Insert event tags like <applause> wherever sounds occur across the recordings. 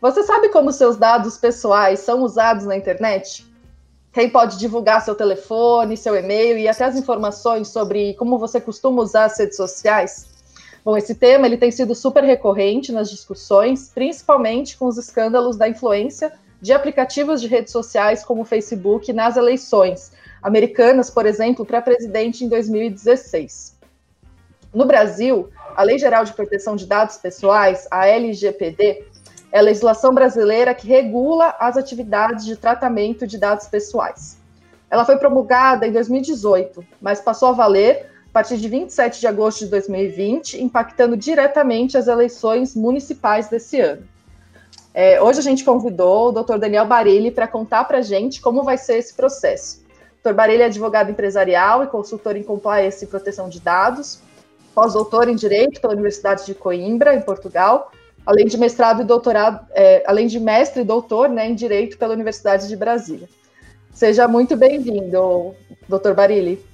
Você sabe como seus dados pessoais são usados na internet? Quem pode divulgar seu telefone, seu e-mail e até as informações sobre como você costuma usar as redes sociais? Bom, esse tema ele tem sido super recorrente nas discussões, principalmente com os escândalos da influência de aplicativos de redes sociais como o Facebook nas eleições americanas, por exemplo, para presidente em 2016. No Brasil, a Lei Geral de Proteção de Dados Pessoais, a LGPD, é a legislação brasileira que regula as atividades de tratamento de dados pessoais. Ela foi promulgada em 2018, mas passou a valer a partir de 27 de agosto de 2020, impactando diretamente as eleições municipais desse ano. É, hoje a gente convidou o Dr. Daniel Barilli para contar para a gente como vai ser esse processo. Dr. Barilli é advogado empresarial e consultor em compliance e proteção de dados, pós-doutor em Direito pela Universidade de Coimbra, em Portugal, além de mestrado e doutorado, é, além de mestre e doutor né, em Direito pela Universidade de Brasília. Seja muito bem-vindo, doutor Barilli.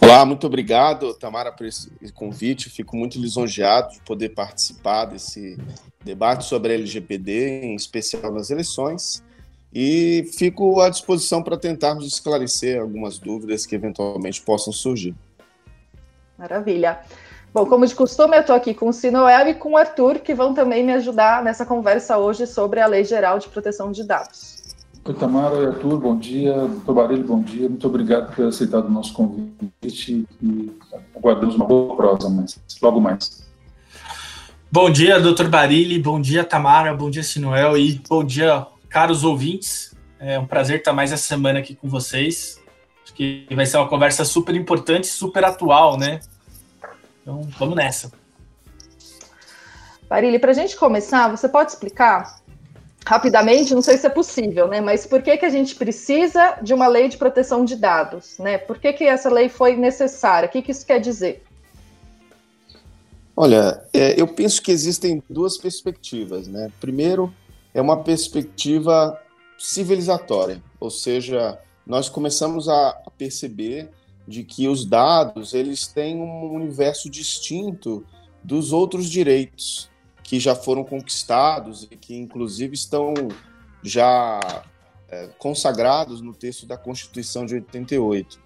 Olá, muito obrigado, Tamara, por esse convite. Fico muito lisonjeado de poder participar desse debate sobre a LGPD, em especial nas eleições, e fico à disposição para tentarmos esclarecer algumas dúvidas que eventualmente possam surgir. Maravilha. Bom, como de costume, eu estou aqui com o Sinoel e com o Arthur, que vão também me ajudar nessa conversa hoje sobre a Lei Geral de Proteção de Dados. Oi, Tamara, oi, Arthur, bom dia. Doutor Barelho, bom dia. Muito obrigado por ter aceitado o nosso convite e aguardamos uma boa prosa mas logo mais. Bom dia, doutor Barilli, bom dia, Tamara, bom dia, Sinuel, e bom dia, caros ouvintes. É um prazer estar mais essa semana aqui com vocês. Acho que vai ser uma conversa super importante, super atual, né? Então, vamos nessa. Barilli, para a gente começar, você pode explicar rapidamente, não sei se é possível, né? Mas por que, que a gente precisa de uma lei de proteção de dados, né? Por que, que essa lei foi necessária? O que, que isso quer dizer? Olha, é, eu penso que existem duas perspectivas, né? Primeiro, é uma perspectiva civilizatória, ou seja, nós começamos a perceber de que os dados eles têm um universo distinto dos outros direitos que já foram conquistados e que inclusive estão já é, consagrados no texto da Constituição de 88.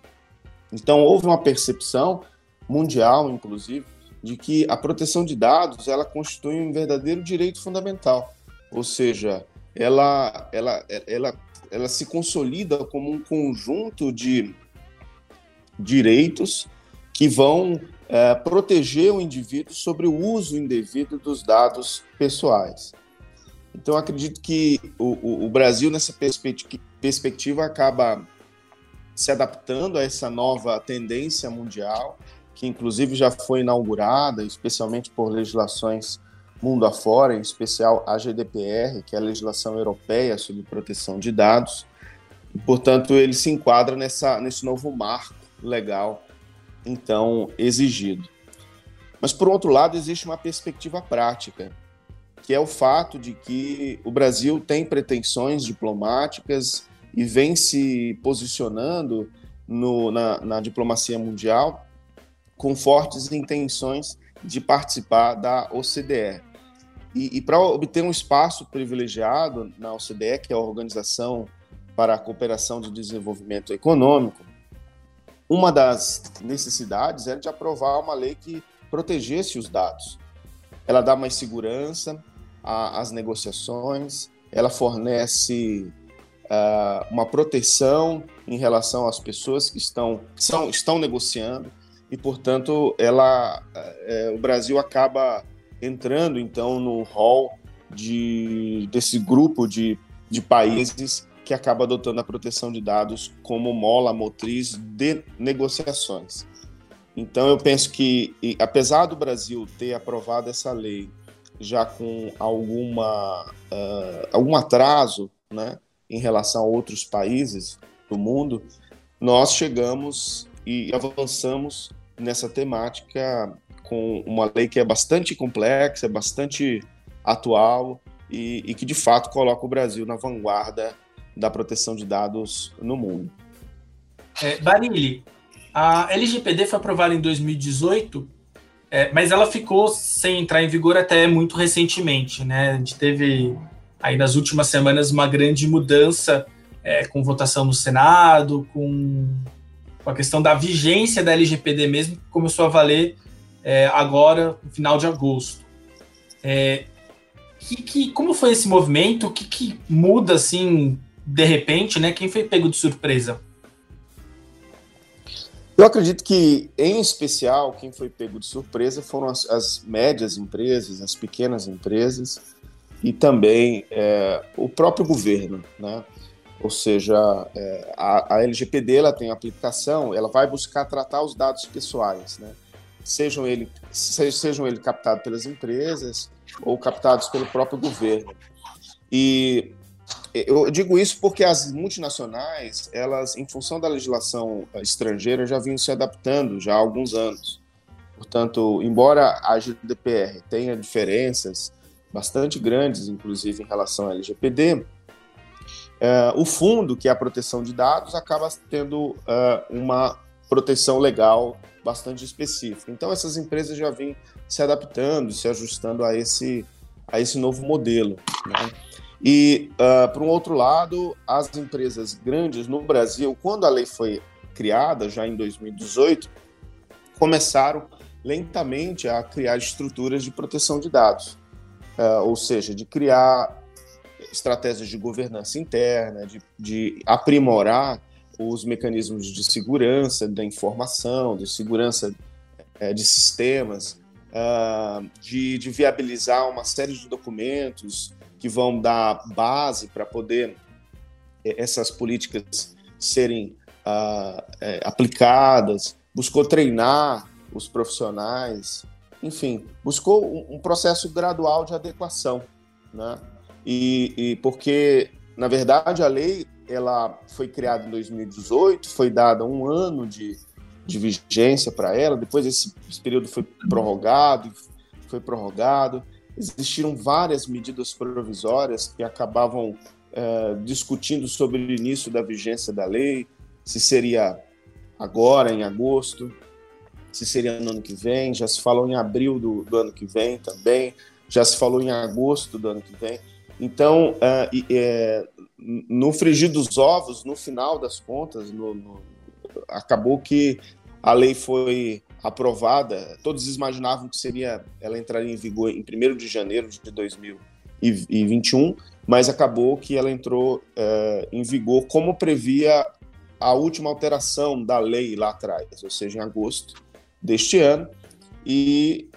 Então houve uma percepção mundial, inclusive, de que a proteção de dados ela constitui um verdadeiro direito fundamental, ou seja, ela, ela, ela, ela se consolida como um conjunto de direitos que vão é, proteger o indivíduo sobre o uso indevido dos dados pessoais. Então, acredito que o, o, o Brasil, nessa perspectiva, acaba se adaptando a essa nova tendência mundial que inclusive já foi inaugurada, especialmente por legislações mundo afora, em especial a GDPR, que é a legislação europeia sobre proteção de dados. E, portanto, ele se enquadra nessa, nesse novo marco legal, então, exigido. Mas, por outro lado, existe uma perspectiva prática, que é o fato de que o Brasil tem pretensões diplomáticas e vem se posicionando no, na, na diplomacia mundial com fortes intenções de participar da OCDE. E, e para obter um espaço privilegiado na OCDE, que é a Organização para a Cooperação de Desenvolvimento Econômico, uma das necessidades era de aprovar uma lei que protegesse os dados. Ela dá mais segurança às negociações, ela fornece uh, uma proteção em relação às pessoas que estão, são, estão negociando, e, portanto, ela, é, o Brasil acaba entrando, então, no hall de, desse grupo de, de países que acaba adotando a proteção de dados como mola motriz de negociações. Então, eu penso que, apesar do Brasil ter aprovado essa lei já com alguma, uh, algum atraso né, em relação a outros países do mundo, nós chegamos e avançamos nessa temática com uma lei que é bastante complexa, é bastante atual e, e que de fato coloca o Brasil na vanguarda da proteção de dados no mundo. É, a LGPD foi aprovada em 2018 É, mas ela ficou sem entrar em vigor até muito recentemente, né? A gente teve aí nas últimas semanas uma grande mudança é, com votação no Senado, com, com, a questão da vigência da LGPD mesmo, que começou a valer é, agora, no final de agosto. É, que, que, como foi esse movimento? O que, que muda assim de repente, né? Quem foi pego de surpresa? Eu acredito que, em especial, quem foi pego de surpresa foram as, as médias empresas, as pequenas empresas e também é, o próprio governo, né? Ou seja, é, a, a, LGPD ela tem aplicação, ela vai buscar tratar os dados pessoais, né? Sejam ele sejam ele captados pelas empresas ou captados pelo próprio governo. E eu digo isso porque as multinacionais, elas, em função da legislação estrangeira, já vinham se adaptando já há alguns anos. Portanto, embora a GDPR tenha diferenças bastante grandes, inclusive em relação à LGPD, é, o fundo, que é a proteção de dados, acaba tendo é, uma proteção legal bastante específica. Então, essas empresas já vêm se adaptando, se ajustando a esse, a esse novo modelo. Né? E, uh, por um outro lado, as empresas grandes no Brasil, quando a lei foi criada, já em 2018, começaram lentamente a criar estruturas de proteção de dados, uh, ou seja, de criar estratégias de governança interna, de, de aprimorar os mecanismos de segurança da informação, de segurança uh, de sistemas, uh, de, de, viabilizar uma série de documentos que vão dar base para poder eh, essas políticas serem uh, é, aplicadas, buscou treinar os profissionais, enfim, buscou um, um processo gradual de adequação, né? E, e, porque, na verdade, a lei ela foi criada em 2018, foi dada um ano de, de vigência para ela, depois esse, esse período foi prorrogado, foi prorrogado, existiram várias medidas provisórias que acabavam é, discutindo sobre o início da vigência da lei, se seria agora, em agosto, se seria no ano que vem, já se falou em abril do, do ano que vem também, já se falou em agosto do ano que vem. Então, é, é, no frigir dos ovos, no final das contas, no, no, acabou que a lei foi aprovada, todos imaginavam que seria ela entraria em vigor em 1 de janeiro de 2021, mas acabou que ela entrou é, em vigor como previa a última alteração da lei lá atrás, ou seja, em agosto deste ano, e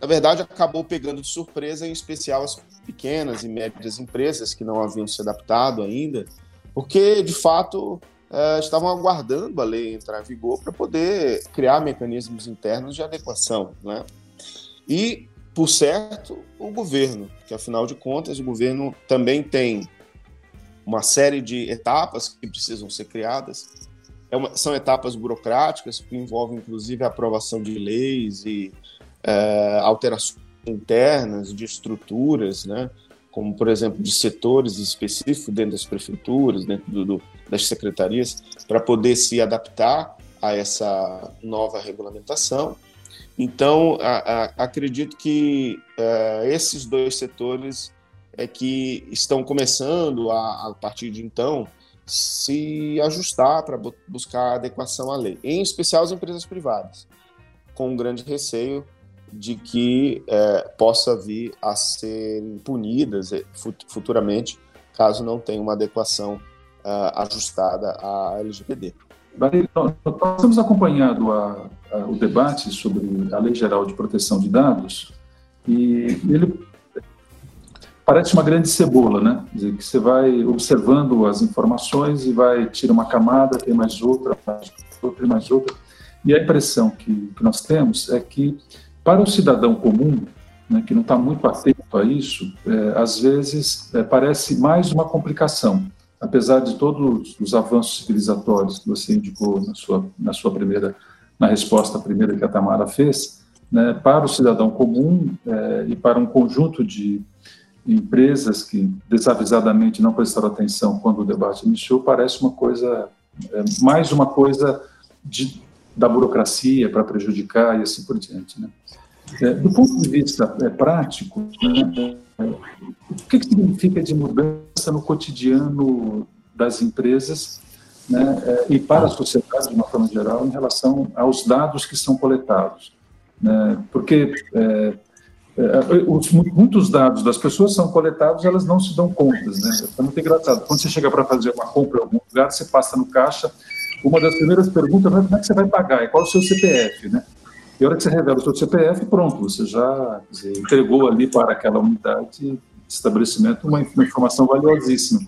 na verdade acabou pegando de surpresa, em especial as pequenas e médias empresas que não haviam se adaptado ainda, porque de fato uh, estavam aguardando a lei entrar em vigor para poder criar mecanismos internos de adequação. Né? E, por certo, o governo, que afinal de contas o governo também tem uma série de etapas que precisam ser criadas. É uma, são etapas burocráticas que envolvem, inclusive, a aprovação de leis e é, alterações internas de estruturas, né? Como, por exemplo, de setores específicos dentro das prefeituras, dentro do, do, das secretarias, para poder se adaptar a essa nova regulamentação. Então, a, a, acredito que uh, esses dois setores é que estão começando, a, a partir de então, se ajustar para buscar adequação à lei, em especial as empresas privadas, com um grande receio de que é, possa vir a ser punidas é, futuramente caso não tenha uma adequação uh, ajustada à LGPD. Então, nós temos acompanhado a, a, o debate sobre a Lei Geral de Proteção de Dados e ele parece uma grande cebola, né? Dizer, que você vai observando as informações e vai tira uma camada, tem mais outra, mais outra mais outra. E a impressão que, que nós temos é que para o cidadão comum, né, que não está muito atento a isso, é, às vezes é, parece mais uma complicação, apesar de todos os avanços civilizatórios que você indicou na sua, na sua primeira, na resposta primeira que a Tamara fez, né, para o cidadão comum é, e para um conjunto de empresas que desavisadamente não prestaram atenção quando o debate iniciou, parece uma coisa, é, mais uma coisa de, da burocracia para prejudicar e assim por diante. Né? É, do ponto de vista é, prático, né, o que, que significa de mudança no cotidiano das empresas né, é, e para a sociedade de uma forma geral em relação aos dados que são coletados? Né? Porque é, é, os, muitos dados das pessoas são coletados, elas não se dão contas, né? É muito engraçado. Quando você chega para fazer uma compra em algum lugar, você passa no caixa, uma das primeiras perguntas é como é que você vai pagar, e qual é o seu CPF, né? E a hora que você revela o seu CPF, pronto, você já dizer, entregou ali para aquela unidade de estabelecimento uma, informação valiosíssima.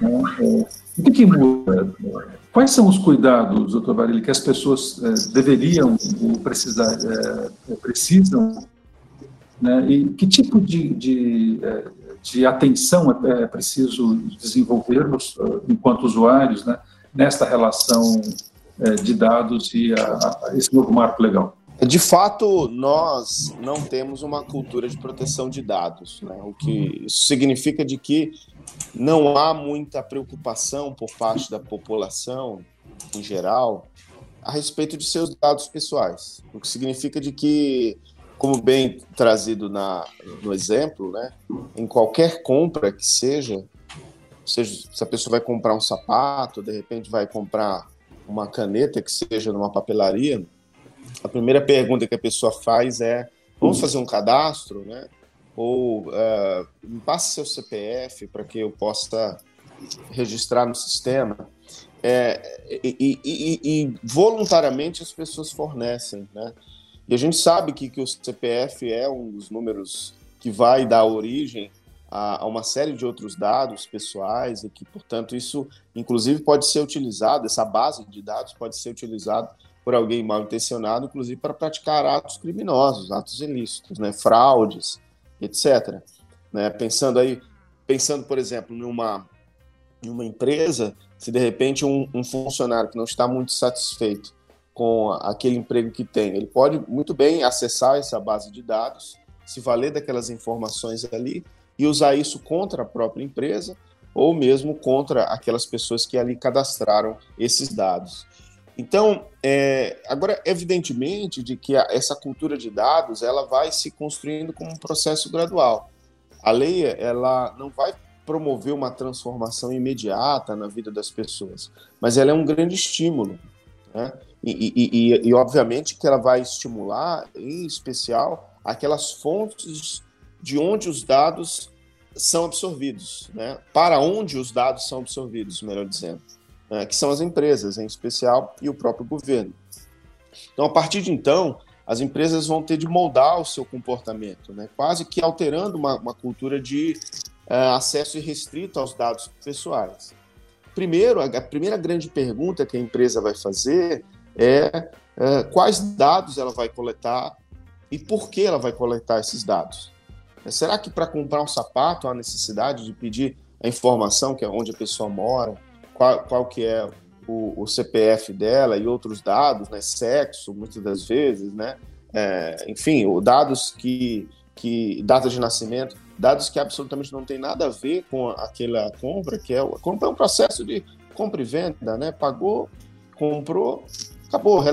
Né? É, o que, que, muda? Quais são os cuidados, doutor Barilli, que as pessoas é, deveriam ou precisar, é, precisam né? E que tipo de, de, é, de atenção é, é preciso desenvolvermos enquanto usuários né? Nesta relação é, de dados e a, a esse novo marco legal? De fato, nós não temos uma cultura de proteção de dados, né? o que isso significa de que não há muita preocupação por parte da população em geral a respeito de seus dados pessoais, o que significa de que como bem trazido na, no exemplo, né, em qualquer compra que seja, seja, se a pessoa vai comprar um sapato, de repente vai comprar uma caneta que seja numa papelaria, a primeira pergunta que a pessoa faz é: vamos fazer um cadastro, né? Ou uh, me passe seu CPF para que eu possa registrar no sistema. É, e, e, e, voluntariamente as pessoas fornecem, né? E a gente sabe que, que o CPF é um dos números que vai dar origem a, a, uma série de outros dados pessoais e que, portanto, isso, inclusive, pode ser utilizado, essa base de dados pode ser utilizada por alguém mal intencionado, inclusive para praticar atos criminosos, atos ilícitos, né, fraudes, etc. Né, pensando aí, pensando, por exemplo, numa, numa empresa, se de repente um, um funcionário que não está muito satisfeito com aquele emprego que tem. Ele pode muito bem acessar essa base de dados, se valer daquelas informações ali e usar isso contra a própria empresa ou mesmo contra aquelas pessoas que ali cadastraram esses dados. Então, é, agora, evidentemente, de que a, essa cultura de dados ela vai se construindo como um processo gradual. A lei ela não vai promover uma transformação imediata na vida das pessoas, mas ela é um grande estímulo. Né? E, e, e, e, obviamente que ela vai estimular, em especial, aquelas fontes de onde os dados são absorvidos, né? para onde os dados são absorvidos, melhor dizendo, né? que são as empresas, em especial, e o próprio governo. Então, a partir de então, as empresas vão ter de moldar o seu comportamento, né? quase que alterando uma, uma cultura de uh, acesso irrestrito aos dados pessoais. Primeiro, a primeira grande pergunta que a empresa vai fazer é, é quais dados ela vai coletar e por que ela vai coletar esses dados. Será que para comprar um sapato há necessidade de pedir a informação que é onde a pessoa mora, qual, qual que é o, o, CPF dela e outros dados, né, sexo, muitas das vezes, né, é, enfim, dados que, que data de nascimento, dados que absolutamente não tem nada a ver com aquela compra, que é, compra é um processo de compra e venda, né, pagou, comprou, acabou,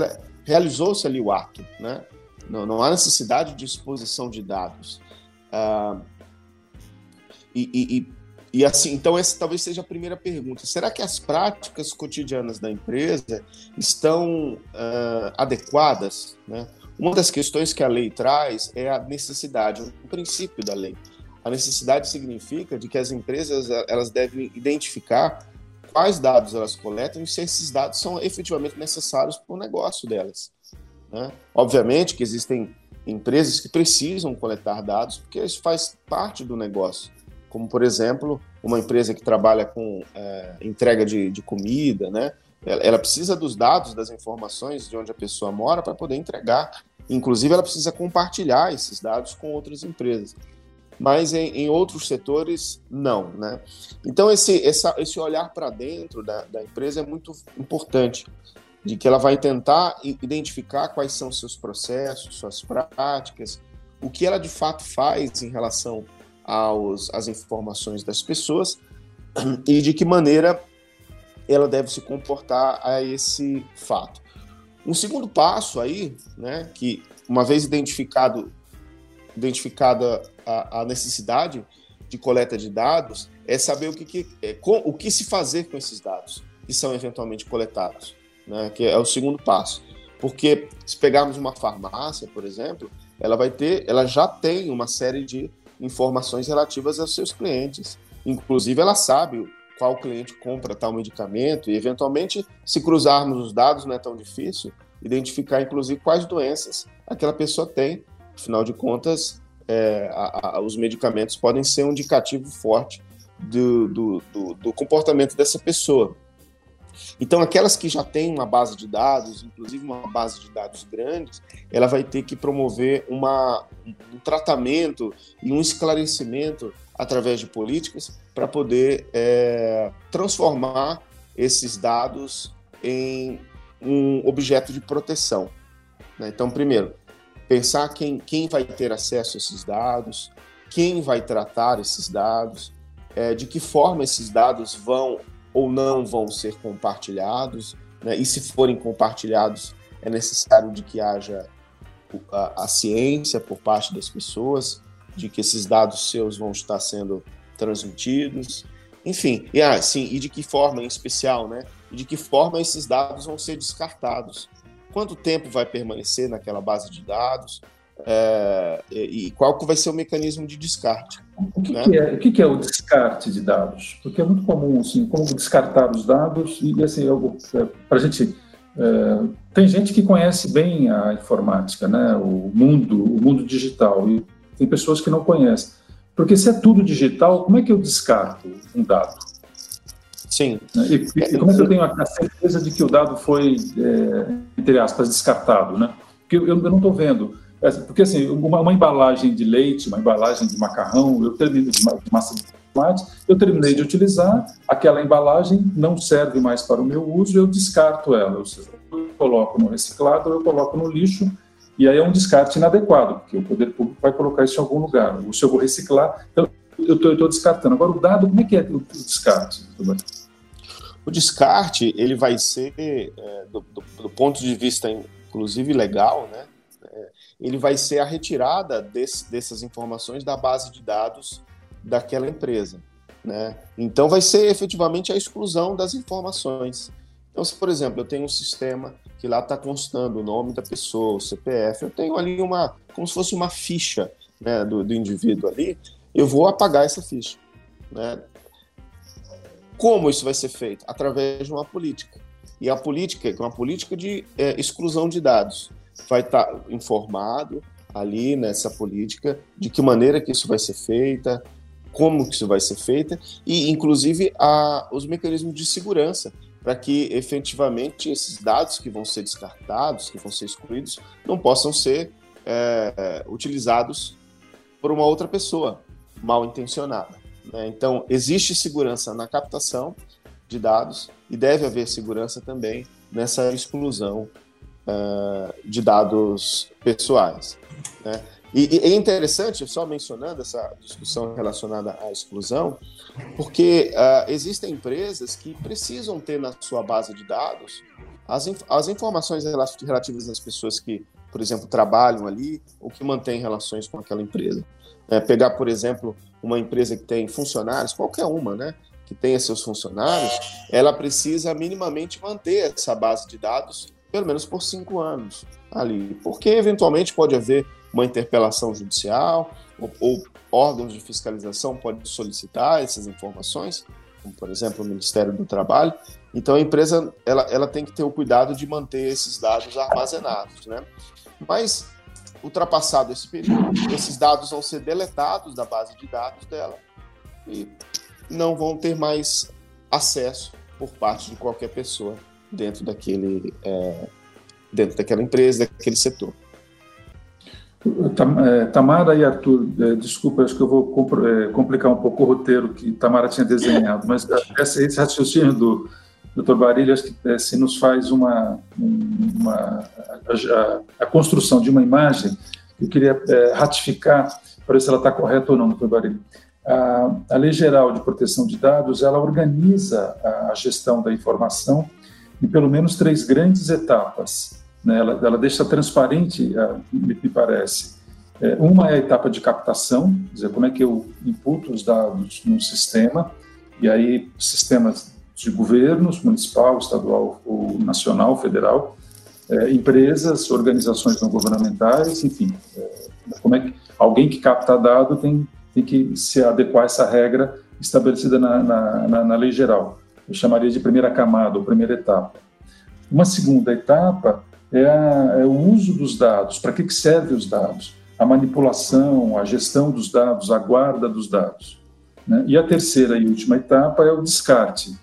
realizou-se ali o ato, né? Não, não, há necessidade de exposição de dados. Ah, e, e, e, assim, então essa talvez seja a primeira pergunta. Será que as práticas cotidianas da empresa estão ah, adequadas? Né? Uma das questões que a lei traz é a necessidade, o princípio da lei. A necessidade significa de que as empresas elas devem identificar quais dados elas coletam e se esses dados são efetivamente necessários para o negócio delas. Né? Obviamente que existem empresas que precisam coletar dados porque isso faz parte do negócio, como por exemplo uma empresa que trabalha com é, entrega de, de comida, né? Ela, precisa dos dados, das informações de onde a pessoa mora para poder entregar. Inclusive, ela precisa compartilhar esses dados com outras empresas mas em, em, outros setores não, né? Então esse, essa, esse olhar para dentro da, da, empresa é muito importante, de que ela vai tentar identificar quais são seus processos, suas práticas, o que ela de fato faz em relação aos, às informações das pessoas <clears throat> e de que maneira ela deve se comportar a esse fato. Um segundo passo aí, né, que uma vez identificado identificada a, a, necessidade de coleta de dados, é saber o que, que é, com, o que se fazer com esses dados que são eventualmente coletados, né? que é o segundo passo. Porque se pegarmos uma farmácia, por exemplo, ela vai ter, ela já tem uma série de informações relativas aos seus clientes. Inclusive, ela sabe qual cliente compra tal medicamento e, eventualmente, se cruzarmos os dados, não é tão difícil identificar, inclusive, quais doenças aquela pessoa tem. Afinal de contas, é, a, a, os medicamentos podem ser um indicativo forte do, do, do, do comportamento dessa pessoa. Então, aquelas que já têm uma base de dados, inclusive uma base de dados grande, ela vai ter que promover uma, um tratamento e um esclarecimento através de políticas para poder é, transformar esses dados em um objeto de proteção. Né? Então, primeiro, pensar quem, quem vai ter acesso a esses dados, quem vai tratar esses dados, é, de que forma esses dados vão ou não vão ser compartilhados, né? e se forem compartilhados, é necessário de que haja a, a, ciência por parte das pessoas de que esses dados seus vão estar sendo transmitidos, enfim, e ah, sim, e de que forma em especial, né? E de que forma esses dados vão ser descartados? Quanto tempo vai permanecer naquela base de dados? É, e qual vai ser o mecanismo de descarte. O que, né? que é, o que, que, é o descarte de dados? Porque é muito comum, assim, como descartar os dados e, assim, é, para a gente... É, tem gente que conhece bem a informática, né, o mundo, o mundo digital, e tem pessoas que não conhecem. Porque se é tudo digital, como é que eu descarto um dado? Sim. E, e como é que eu tenho a certeza de que o dado foi, é, entre aspas, descartado, né? Porque eu, eu não estou vendo é, porque, assim, uma, uma, embalagem de leite, uma embalagem de macarrão, eu termino de, massa de tomate, eu terminei de utilizar, aquela embalagem não serve mais para o meu uso, eu descarto ela. Ou seja, eu coloco no reciclado, eu coloco no lixo, e aí é um descarte inadequado, porque o poder público vai colocar isso em algum lugar. Ou se eu vou reciclar, eu estou descartando. Agora, o dado, como é que é o descarte? O descarte, ele vai ser, é, do, do, do ponto de vista, inclusive, legal, né? Ele vai ser a retirada desse, dessas informações da base de dados daquela empresa. Né? Então, vai ser efetivamente a exclusão das informações. Então, se, por exemplo, eu tenho um sistema que lá está constando o nome da pessoa, o CPF, eu tenho ali uma, como se fosse uma ficha né, do, do indivíduo ali, eu vou apagar essa ficha. Né? Como isso vai ser feito? Através de uma política. E a política é uma política de é, exclusão de dados vai estar tá informado ali nessa política de que maneira que isso vai ser feita, como que isso vai ser feita e inclusive a, os mecanismos de segurança para que efetivamente esses dados que vão ser descartados, que vão ser excluídos, não possam ser é, utilizados por uma outra pessoa mal intencionada. Né? Então existe segurança na captação de dados e deve haver segurança também nessa exclusão uh, de dados pessoais. Né? E, e, é interessante, só mencionando essa discussão relacionada à exclusão, porque uh, existem empresas que precisam ter na sua base de dados as, as informações relativas às pessoas que, por exemplo, trabalham ali ou que mantêm relações com aquela empresa. É, pegar, por exemplo, uma empresa que tem funcionários, qualquer uma, né? Que tenha seus funcionários, ela precisa minimamente manter essa base de dados pelo menos por cinco anos ali, porque eventualmente pode haver uma interpelação judicial ou, ou órgãos de fiscalização podem solicitar essas informações, como por exemplo o Ministério do Trabalho. Então a empresa ela, ela tem que ter o cuidado de manter esses dados armazenados, né? Mas ultrapassado esse período, esses dados vão ser deletados da base de dados dela e não vão ter mais acesso por parte de qualquer pessoa dentro daquele é, dentro daquela empresa, daquele setor. É, Tamara e Arthur, é, desculpa, acho que eu vou é, complicar um pouco o roteiro que Tamara tinha desenhado, mas esse raciocínio do Dr. Barilha acho que se nos faz uma, uma a, a, construção de uma imagem eu queria ratificar para ver se ela está correta ou não, Dr. Barilha. A, a Lei Geral de Proteção de Dados, ela organiza a, a gestão da informação em pelo menos três grandes etapas. Né? Ela, ela deixa transparente, me, me parece, É, uma é a etapa de captação, dizer, como é que eu imputo os dados num sistema, e aí sistemas de governos, municipal, estadual ou nacional, federal, é, empresas, organizações não governamentais, enfim, é, como é que alguém que capta dado tem, tem que se adequar a essa regra estabelecida na, na, na, na lei geral. Eu chamaria de primeira camada ou primeira etapa. Uma segunda etapa é, a, é o uso dos dados. Para que, que servem os dados? A manipulação, a gestão dos dados, a guarda dos dados. Né? E a terceira e última etapa é o descarte.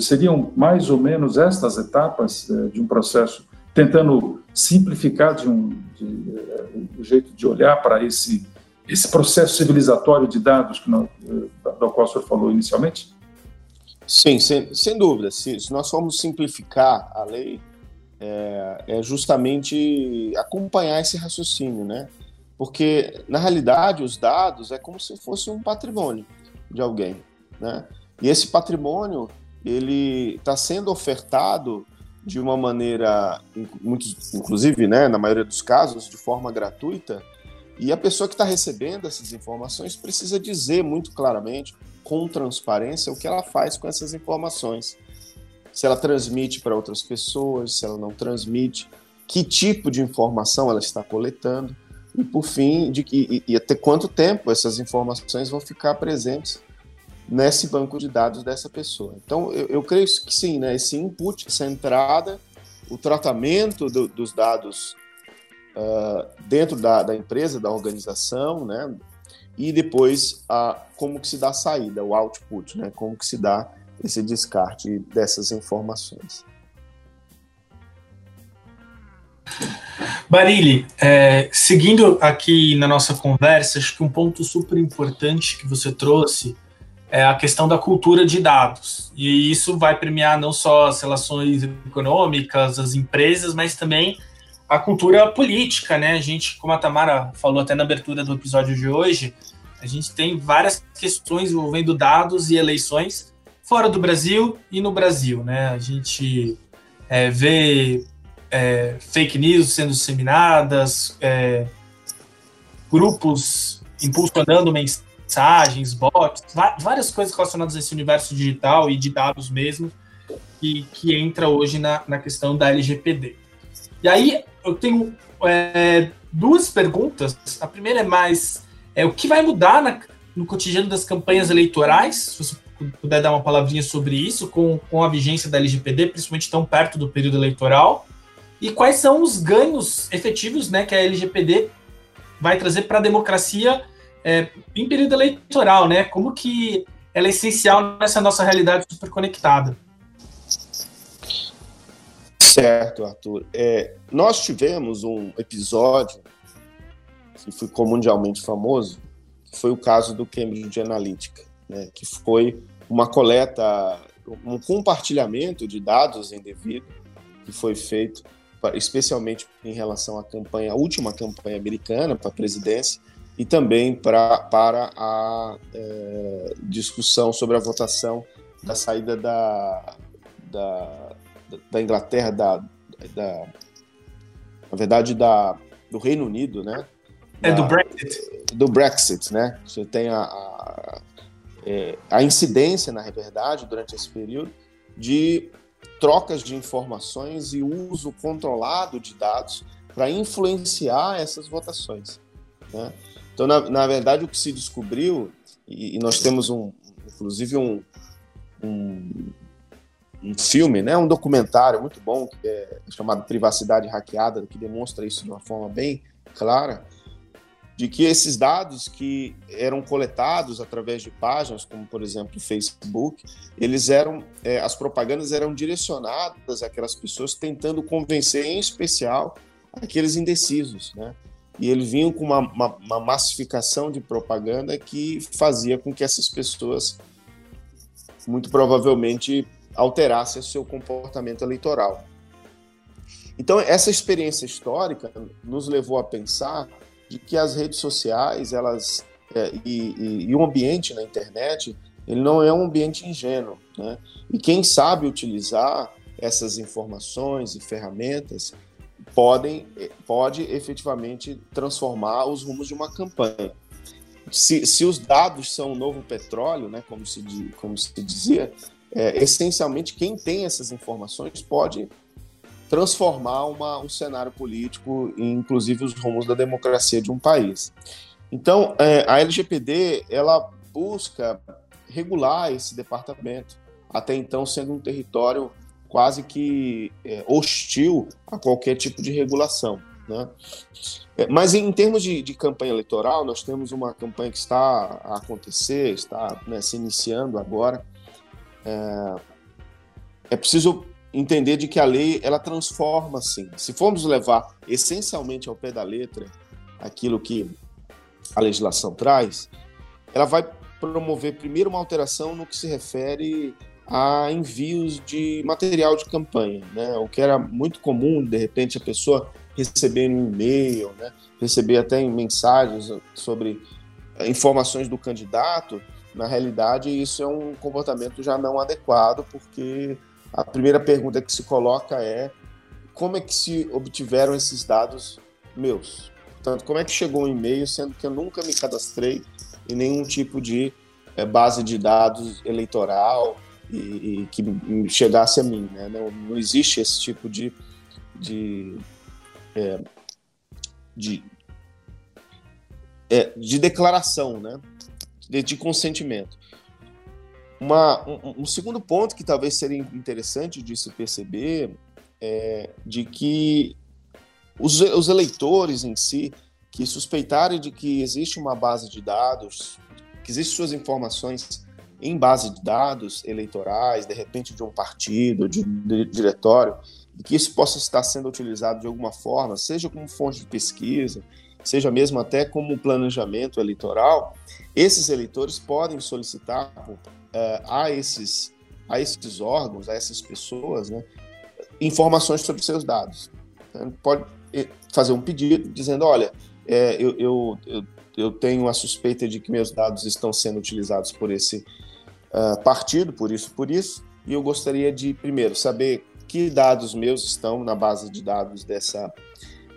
Seriam mais ou menos estas etapas é, de um processo, tentando simplificar de um, de, é, o jeito de olhar para esse, esse processo civilizatório de dados que é, do qual o senhor falou inicialmente? Sim, sem, sem dúvida. Se, se, nós formos simplificar a lei, é, é, justamente acompanhar esse raciocínio, né? Porque, na realidade, os dados é como se fosse um patrimônio de alguém, né? E esse patrimônio, ele está sendo ofertado de uma maneira, inclusive, né, na maioria dos casos, de forma gratuita, e a pessoa que está recebendo essas informações precisa dizer muito claramente com transparência o que ela faz com essas informações. Se ela transmite para outras pessoas, se ela não transmite, que tipo de informação ela está coletando e, por fim, de que, e, e até quanto tempo essas informações vão ficar presentes nesse banco de dados dessa pessoa. Então, eu, eu creio que sim, né? esse input, essa entrada, o tratamento do, dos dados uh, dentro da, da, empresa, da organização, né? E depois a, como que se dá a saída, o output, né? como que se dá esse descarte dessas informações. Barili, é, seguindo aqui na nossa conversa, acho que um ponto super importante que você trouxe é a questão da cultura de dados. E isso vai premiar não só as relações econômicas, as empresas, mas também a cultura política, né? A gente, como a Tamara falou até na abertura do episódio de hoje, a gente tem várias questões envolvendo dados e eleições fora do Brasil e no Brasil, né? A gente é, vê é, fake news sendo disseminadas, é, grupos impulsionando mensagens, bots, várias coisas relacionadas a esse universo digital e de dados mesmo, que, que entra hoje na, na questão da LGPD. E aí eu tenho é, duas perguntas. A primeira é mais é, o que vai mudar na, no cotidiano das campanhas eleitorais, se você puder dar uma palavrinha sobre isso, com, com a vigência da LGPD, principalmente tão perto do período eleitoral, e quais são os ganhos efetivos né, que a LGPD vai trazer para a democracia é, em período eleitoral, né? Como que ela é essencial nessa nossa realidade super conectada. Certo, Arthur. É, nós tivemos um episódio que ficou mundialmente famoso, que foi o caso do Cambridge Analytica, né, que foi uma coleta, um compartilhamento de dados indevido que foi feito, especialmente em relação à campanha, a última campanha americana para a presidência, e também pra, para a é, discussão sobre a votação da saída da, da da Inglaterra, da, da na verdade, da, do Reino Unido, né? É do Brexit. Do Brexit, né? Você tem a, a, é, a incidência, na verdade, durante esse período, de trocas de informações e uso controlado de dados para influenciar essas votações. Né? Então, na, na, verdade, o que se descobriu, e, e nós temos um, inclusive um, um, um filme, né, um documentário muito bom que é chamado Privacidade Hackeada, que demonstra isso de uma forma bem clara, de que esses dados que eram coletados através de páginas, como por exemplo o Facebook, eles eram, é, as propagandas eram direcionadas àquelas pessoas tentando convencer, em especial, aqueles indecisos, né? E eles vinham com uma, uma, uma massificação de propaganda que fazia com que essas pessoas, muito provavelmente, alterasse o seu comportamento eleitoral. Então, essa experiência histórica nos levou a pensar de que as redes sociais, elas é, e, e, e, o ambiente na internet, ele não é um ambiente ingênuo, né? E quem sabe utilizar essas informações e ferramentas podem pode efetivamente transformar os rumos de uma campanha. Se, se os dados são o novo petróleo, né, como, se, como se dizia, é, essencialmente quem tem essas informações pode transformar uma, um cenário político, inclusive os rumos da democracia de um país. Então, é, a LGPD ela busca regular esse departamento, até então sendo um território quase que é, hostil a qualquer tipo de regulação. Né? É, mas em termos de, de, campanha eleitoral, nós temos uma campanha que está a acontecer, está né, se iniciando agora. É, é preciso entender de que a lei ela transforma, sim. Se formos levar essencialmente ao pé da letra aquilo que a legislação traz, ela vai promover primeiro uma alteração no que se refere a envios de material de campanha, né? O que era muito comum, de repente, a pessoa receber um e-mail, né? receber até mensagens sobre informações do candidato, na realidade isso é um comportamento já não adequado, porque a primeira pergunta que se coloca é como é que se obtiveram esses dados meus? Portanto, como é que chegou um e-mail, sendo que eu nunca me cadastrei em nenhum tipo de é, base de dados eleitoral e, e, que chegasse a mim? Né? Não, não existe esse tipo de, de, é, de, é, de declaração, né? De, de consentimento. Uma, um, um, segundo ponto que talvez seria interessante de se perceber é de que os, os eleitores em si que suspeitarem de que existe uma base de dados, que existem suas informações em base de dados eleitorais, de repente de um partido, de um diretório, e que isso possa estar sendo utilizado de alguma forma, seja como fonte de pesquisa, seja mesmo até como planejamento eleitoral, esses eleitores podem solicitar uh, a, esses, a esses órgãos, a essas pessoas, né, informações sobre seus dados. Então, pode fazer um pedido dizendo: olha, é, eu, eu, eu, eu, tenho a suspeita de que meus dados estão sendo utilizados por esse uh, partido, por isso, por isso, e eu gostaria de, primeiro, saber que dados meus estão na base de dados dessa,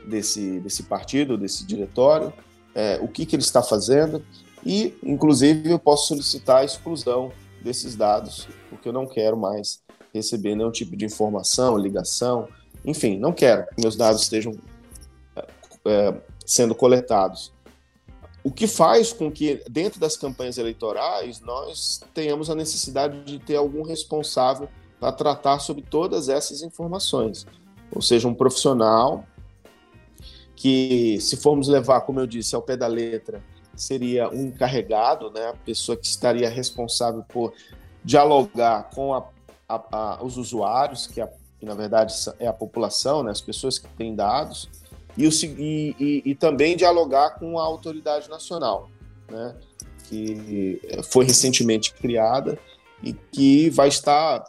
desse, desse partido, desse diretório, é, o que, que ele está fazendo, e, inclusive, eu posso solicitar a exclusão desses dados, porque eu não quero mais receber nenhum tipo de informação, ligação, enfim, não quero que meus dados estejam é, sendo coletados. O que faz com que, dentro das campanhas eleitorais, nós tenhamos a necessidade de ter algum responsável para tratar sobre todas essas informações. Ou seja, um profissional que, se formos levar, como eu disse, ao pé da letra, seria um encarregado, né, a pessoa que estaria responsável por dialogar com a, a, a, os usuários, que, que, na verdade é a população, né, as pessoas que têm dados, e, o, e, e, e também dialogar com a autoridade nacional, né, que foi recentemente criada e que vai estar,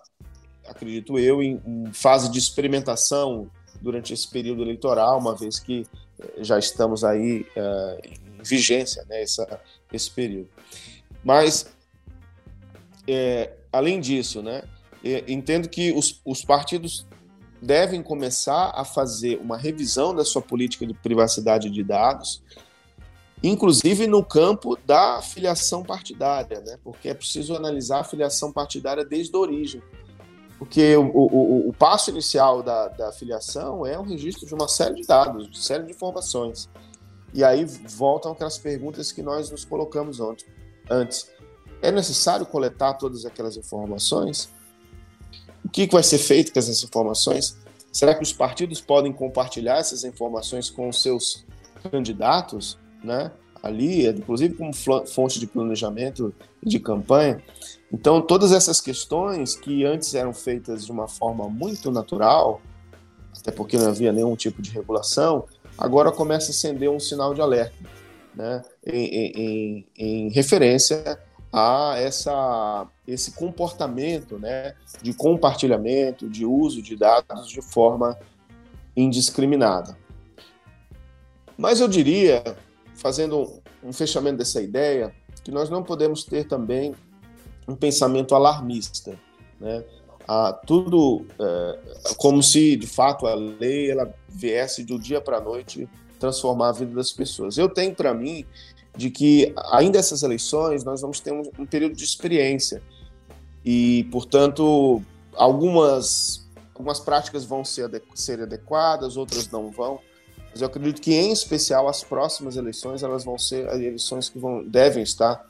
acredito eu, em, em fase de experimentação durante esse período eleitoral, uma vez que eh, já estamos aí uh, vigência, né, essa, esse período. Mas, é, além disso, né, entendo que os, os partidos devem começar a fazer uma revisão da sua política de privacidade de dados, inclusive no campo da filiação partidária, né? porque é preciso analisar a filiação partidária desde a origem. Porque o, o, o passo inicial da, da filiação é o registro de uma série de dados, de série de informações. E aí voltam aquelas perguntas que nós nos colocamos antes. É necessário coletar todas aquelas informações? O que vai ser feito com essas informações? Será que os partidos podem compartilhar essas informações com os seus candidatos, né? Ali, inclusive como fonte de planejamento de campanha. Então, todas essas questões que antes eram feitas de uma forma muito natural, até porque não havia nenhum tipo de regulação, agora começa a acender um sinal de alerta, né, em, em, em referência a essa, esse comportamento né, de compartilhamento, de uso de dados de forma indiscriminada. Mas eu diria, fazendo um fechamento dessa ideia, que nós não podemos ter também um pensamento alarmista. Né? tudo é, como se de fato a lei ela viesse do dia para a noite transformar a vida das pessoas. Eu tenho para mim de que ainda essas eleições nós vamos ter um, um período de experiência e, portanto, algumas algumas práticas vão ser, ser adequadas, outras não vão. Mas eu acredito que, em especial, as próximas eleições elas vão ser as eleições que vão, devem estar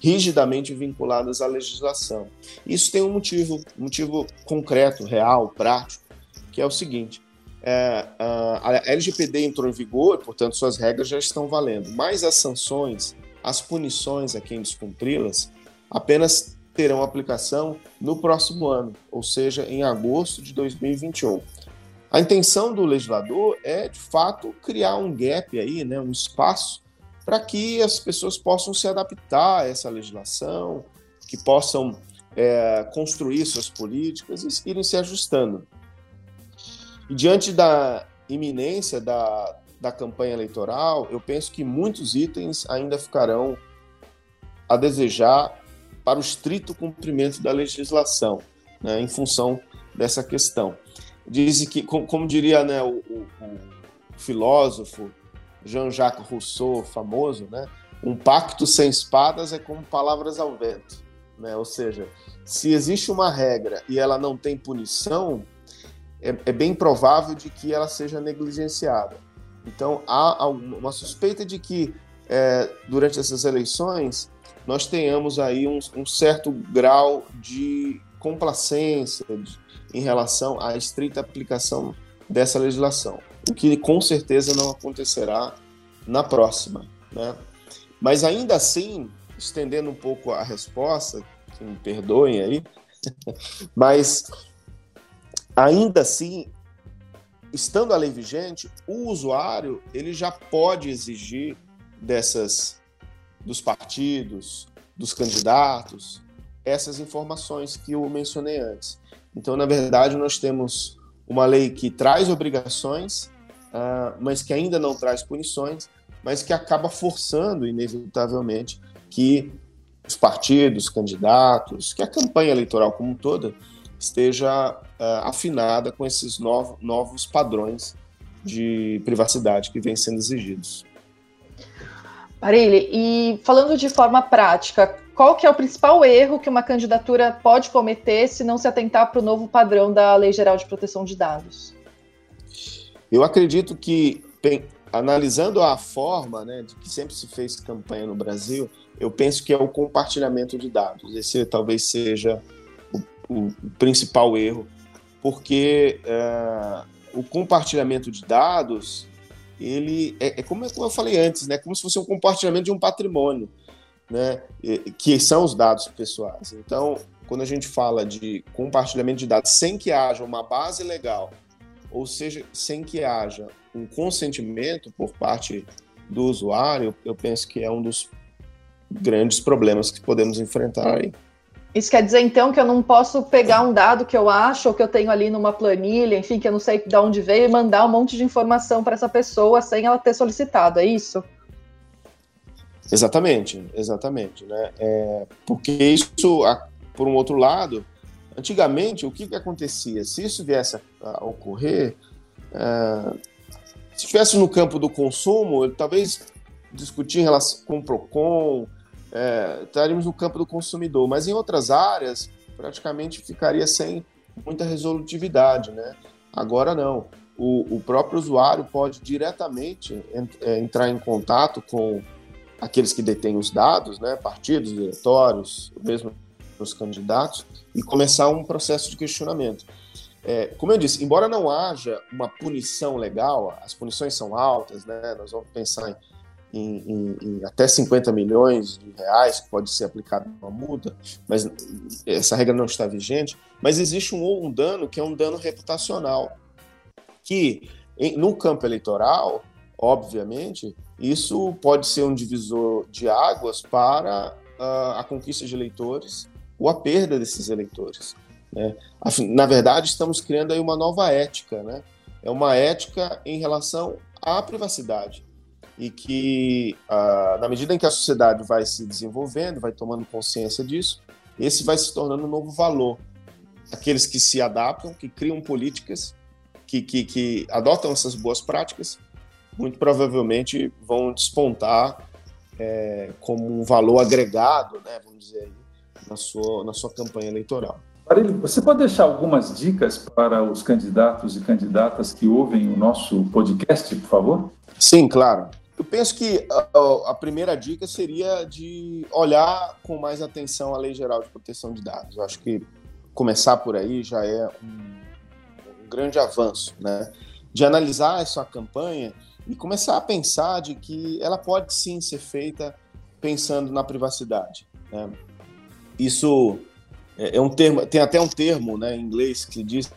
rigidamente vinculadas à legislação. Isso tem um motivo, motivo concreto, real, prático, que é o seguinte: é, a LGPD entrou em vigor, portanto, suas regras já estão valendo, mas as sanções, as punições a quem descumpri-las, apenas terão aplicação no próximo ano, ou seja, em agosto de 2021. A intenção do legislador é, de fato, criar um gap aí, né, um espaço para que as pessoas possam se adaptar a essa legislação, que possam é, construir suas políticas e irem se ajustando. E diante da iminência da, da campanha eleitoral, eu penso que muitos itens ainda ficarão a desejar para o estrito cumprimento da legislação, né, em função dessa questão. Dizem que, como, como diria né, o, o, o filósofo Jean-Jacques Rousseau, famoso, né? Um pacto sem espadas é como palavras ao vento, né? Ou seja, se existe uma regra e ela não tem punição, é, é bem provável de que ela seja negligenciada. Então há uma suspeita de que é, durante essas eleições nós tenhamos aí um, um certo grau de complacência de, em relação à estrita aplicação dessa legislação o que com certeza não acontecerá na próxima. Né? Mas ainda assim, estendendo um pouco a resposta, que me perdoem aí, <laughs> mas ainda assim, estando a lei vigente, o usuário ele já pode exigir dessas dos partidos, dos candidatos, essas informações que eu mencionei antes. Então, na verdade, nós temos uma lei que traz obrigações, uh, mas que ainda não traz punições, mas que acaba forçando, inevitavelmente, que os partidos, candidatos, que a campanha eleitoral como toda esteja uh, afinada com esses novos, novos padrões de privacidade que vêm sendo exigidos. Marília, e falando de forma prática, qual que é o principal erro que uma candidatura pode cometer se não se atentar para o novo padrão da Lei Geral de Proteção de Dados? Eu acredito que, bem, analisando a forma né, de que sempre se fez campanha no Brasil, eu penso que é o compartilhamento de dados. Esse talvez seja o, o principal erro, porque é, o compartilhamento de dados ele é, é como, eu falei antes, né, como se fosse um compartilhamento de um patrimônio, né, que são os dados pessoais. Então, quando a gente fala de compartilhamento de dados sem que haja uma base legal, ou seja, sem que haja um consentimento por parte do usuário, eu penso que é um dos grandes problemas que podemos enfrentar aí. Isso quer dizer, então, que eu não posso pegar um dado que eu acho ou que eu tenho ali numa planilha, enfim, que eu não sei de onde veio, e mandar um monte de informação para essa pessoa sem ela ter solicitado, é isso? Exatamente, exatamente. Né? É, porque isso, por um outro lado, antigamente, o que, que acontecia? Se isso viesse a, ocorrer, é, se estivesse no campo do consumo, talvez discutir em relação com o PROCON, é, estaríamos no campo do consumidor, mas em outras áreas praticamente ficaria sem muita resolutividade, né? Agora não. O, o próprio usuário pode diretamente ent, é, entrar em contato com aqueles que detêm os dados, né? Partidos, diretórios, mesmo os candidatos, e começar um processo de questionamento. É, como eu disse, embora não haja uma punição legal, as punições são altas, né? Nós vamos pensar em em, em, até 50 milhões de reais, que pode ser aplicado uma multa, mas essa regra não está vigente. Mas existe um, um dano que é um dano reputacional, que em, no campo eleitoral, obviamente, isso pode ser um divisor de águas para uh, a conquista de eleitores ou a perda desses eleitores. Né? Na verdade, estamos criando aí uma nova ética, né? É uma ética em relação à privacidade e que, ah, na medida em que a sociedade vai se desenvolvendo, vai tomando consciência disso, esse vai se tornando um novo valor. aqueles que se adaptam, que criam políticas, que, que, que adotam essas boas práticas, muito provavelmente vão despontar é, como um valor agregado, né, vamos dizer, na, sua, na sua campanha eleitoral. Você pode deixar algumas dicas para os candidatos e candidatas que ouvem o nosso podcast, por favor? Sim, claro. Eu penso que a, a, primeira dica seria de olhar com mais atenção a Lei Geral de Proteção de Dados. Eu acho que começar por aí já é um, um grande avanço, né? De analisar essa campanha e começar a pensar de que ela pode sim ser feita pensando na privacidade. Né? Isso é, é um termo, tem até um termo né, em inglês que diz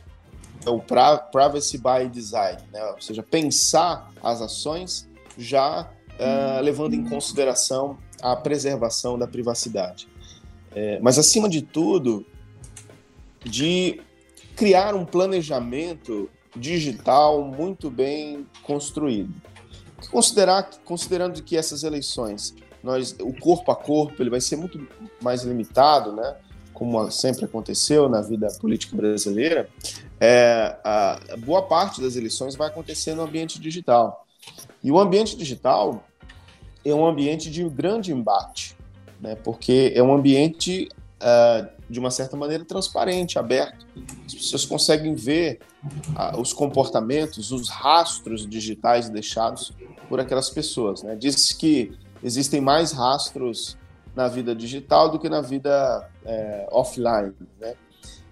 é o privacy by design, né? ou seja, pensar as ações já uh, levando em consideração a preservação da privacidade. É, mas, acima de tudo, de criar um planejamento digital muito bem construído. Considerar, considerando que essas eleições, nós, o corpo a corpo, ele vai ser muito mais limitado, né? como sempre aconteceu na vida política brasileira, é, a boa parte das eleições vai acontecer no ambiente digital. E o ambiente digital é um ambiente de grande embate, né? porque é um ambiente uh, de uma certa maneira, transparente, aberto. As pessoas conseguem ver ah, os comportamentos, os rastros digitais deixados por aquelas pessoas. Né? Diz que existem mais rastros na vida digital do que na vida é, offline. Né?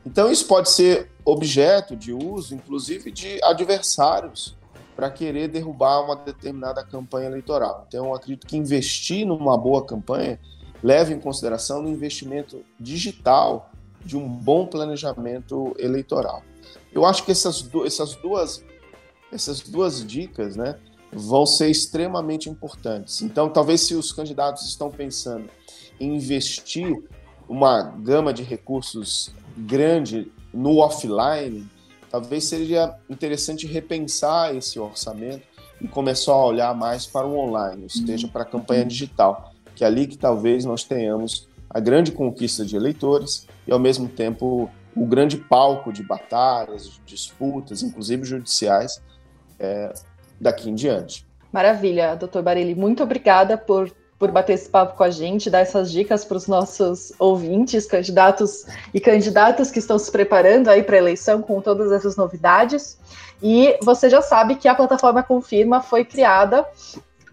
Então, isso pode ser objeto de uso, inclusive, de adversários para querer derrubar uma determinada campanha eleitoral. Então, acredito que investir numa boa campanha leve em consideração o investimento digital de um bom planejamento eleitoral. Eu acho que essas, essas, duas, essas duas dicas né, vão ser extremamente importantes. Então, talvez se os candidatos estão pensando em investir uma gama de recursos grande no offline, talvez seja interessante repensar esse orçamento e começar a olhar mais para o online, ou seja, para a campanha digital que é ali que talvez nós tenhamos a grande conquista de eleitores e, ao mesmo tempo, o grande palco de batalhas, de disputas, inclusive judiciais, é, daqui em diante. Maravilha, doutor Barilli. Muito obrigada por, por bater esse papo com a gente, dar essas dicas para os nossos ouvintes, candidatos e candidatas que estão se preparando aí para a eleição com todas essas novidades. E você já sabe que a plataforma Confirma foi criada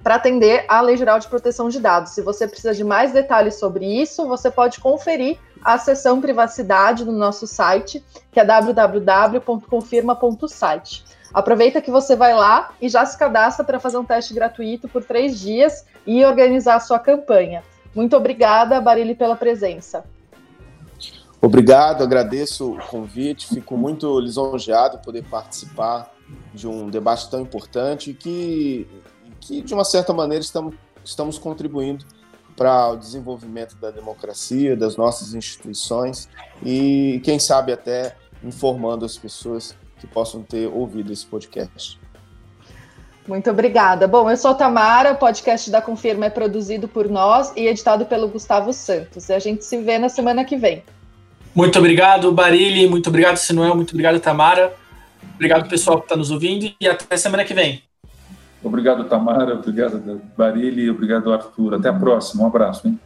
para atender à Lei Geral de Proteção de Dados. Se você precisa de mais detalhes sobre isso, você pode conferir a seção privacidade no nosso site, que é www.confirma.site. Aproveita que você vai lá e já se cadastra para fazer um teste gratuito por três dias e organizar a sua campanha. Muito obrigada, Barili, pela presença. Obrigado, agradeço o convite, fico muito lisonjeado poder participar de um debate tão importante que que, de uma certa maneira, estamos, estamos contribuindo para o desenvolvimento da democracia, das nossas instituições e, quem sabe, até informando as pessoas que possam ter ouvido esse podcast. Muito obrigada. Bom, eu sou a Tamara, o podcast da Confirma é produzido por nós e editado pelo Gustavo Santos. E a gente se vê na semana que vem. Muito obrigado, Barili. Muito obrigado, Sinuel. Muito obrigado, Tamara. Obrigado, pessoal que está nos ouvindo e até semana que vem. Obrigado, Tamara. Obrigado, Barili. Obrigado, Arthur. Até a próxima. Um abraço. Hein?